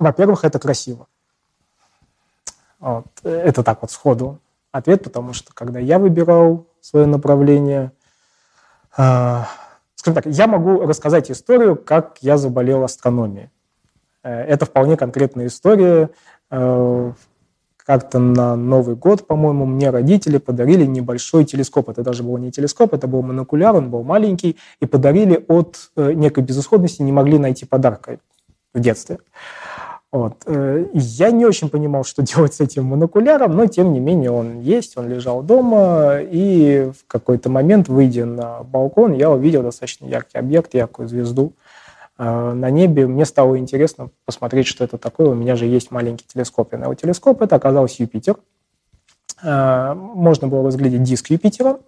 Во-первых, это красиво. Вот. Это так вот сходу ответ, потому что когда я выбирал свое направление, э, скажем так, я могу рассказать историю, как я заболел астрономией. Э, это вполне конкретная история. Э, как-то на Новый год, по-моему, мне родители подарили небольшой телескоп. Это даже был не телескоп, это был монокуляр, он был маленький, и подарили от э, некой безысходности, не могли найти подарка в детстве. Вот. Я не очень понимал, что делать с этим монокуляром, но тем не менее он есть, он лежал дома, и в какой-то момент, выйдя на балкон, я увидел достаточно яркий объект, яркую звезду. Э, на небе, мне стало интересно посмотреть, что это такое. У меня же есть маленький телескоп. И на его телескоп это оказался Юпитер. Э, можно было разглядеть диск Юпитера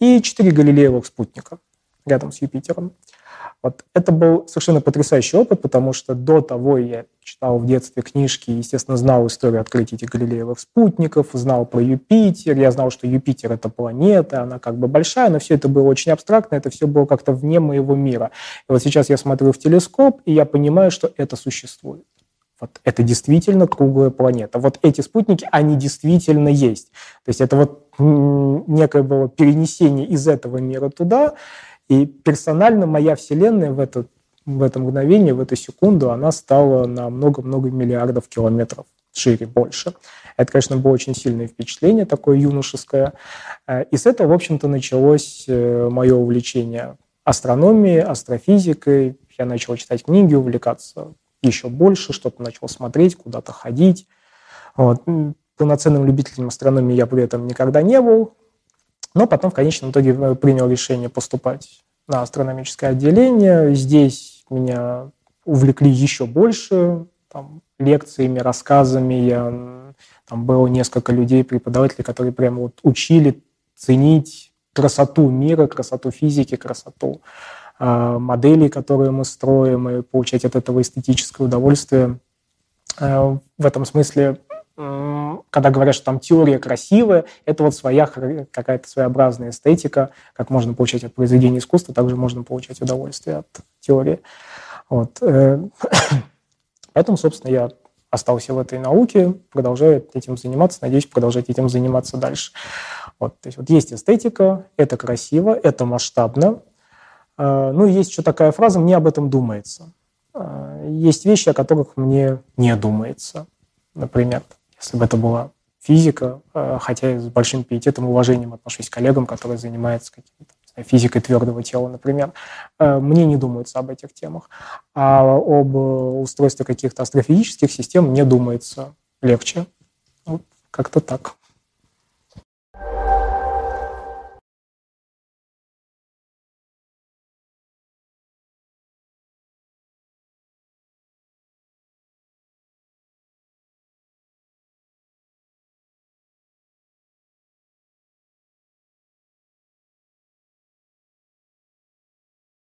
и четыре галилеевых спутника рядом с Юпитером. Вот. Это был совершенно потрясающий опыт, потому что до того я читал в детстве книжки, естественно, знал историю открытия этих Галилеевых спутников, знал про Юпитер, я знал, что Юпитер – это планета, она как бы большая, но все это было очень абстрактно, это все было как-то вне моего мира. И вот сейчас я смотрю в телескоп, и я понимаю, что это существует. Вот это действительно круглая планета. Вот эти спутники, они действительно есть. То есть это вот некое было перенесение из этого мира туда, и персонально моя Вселенная в это, в это мгновение, в эту секунду, она стала на много-много миллиардов километров шире, больше. Это, конечно, было очень сильное впечатление, такое юношеское. Э, и с этого, в общем-то, началось э, мое увлечение астрономией, астрофизикой. Я начал читать книги, увлекаться еще больше, что-то начал смотреть, куда-то ходить. Вот. Полноценным любителем астрономии я при этом никогда не был. Но потом в конечном итоге э, принял решение поступать на астрономическое отделение. Здесь меня увлекли еще больше там, лекциями, рассказами. Я, там было несколько людей, преподавателей, которые прямо вот учили ценить красоту мира, красоту физики, красоту э, моделей, которые мы строим, и получать от этого эстетическое удовольствие. Э, в этом смысле когда говорят, что там теория красивая, это вот своя какая-то своеобразная эстетика, как можно получать от произведения искусства, также можно получать удовольствие от теории. Вот. Э, поэтому, собственно, я остался в этой науке, продолжаю этим заниматься, надеюсь, продолжать этим заниматься дальше. Вот, то есть вот есть эстетика, это красиво, это масштабно. Э, ну, есть еще такая фраза «мне об этом думается». Э, есть вещи, о которых мне не думается. Например, если бы это была физика, э, хотя я с большим пиететом и уважением отношусь к коллегам, которые занимаются каким-то физикой твердого тела, например, э, мне не думается об этих темах. А об устройстве каких-то астрофизических систем мне думается легче. Вот как-то так.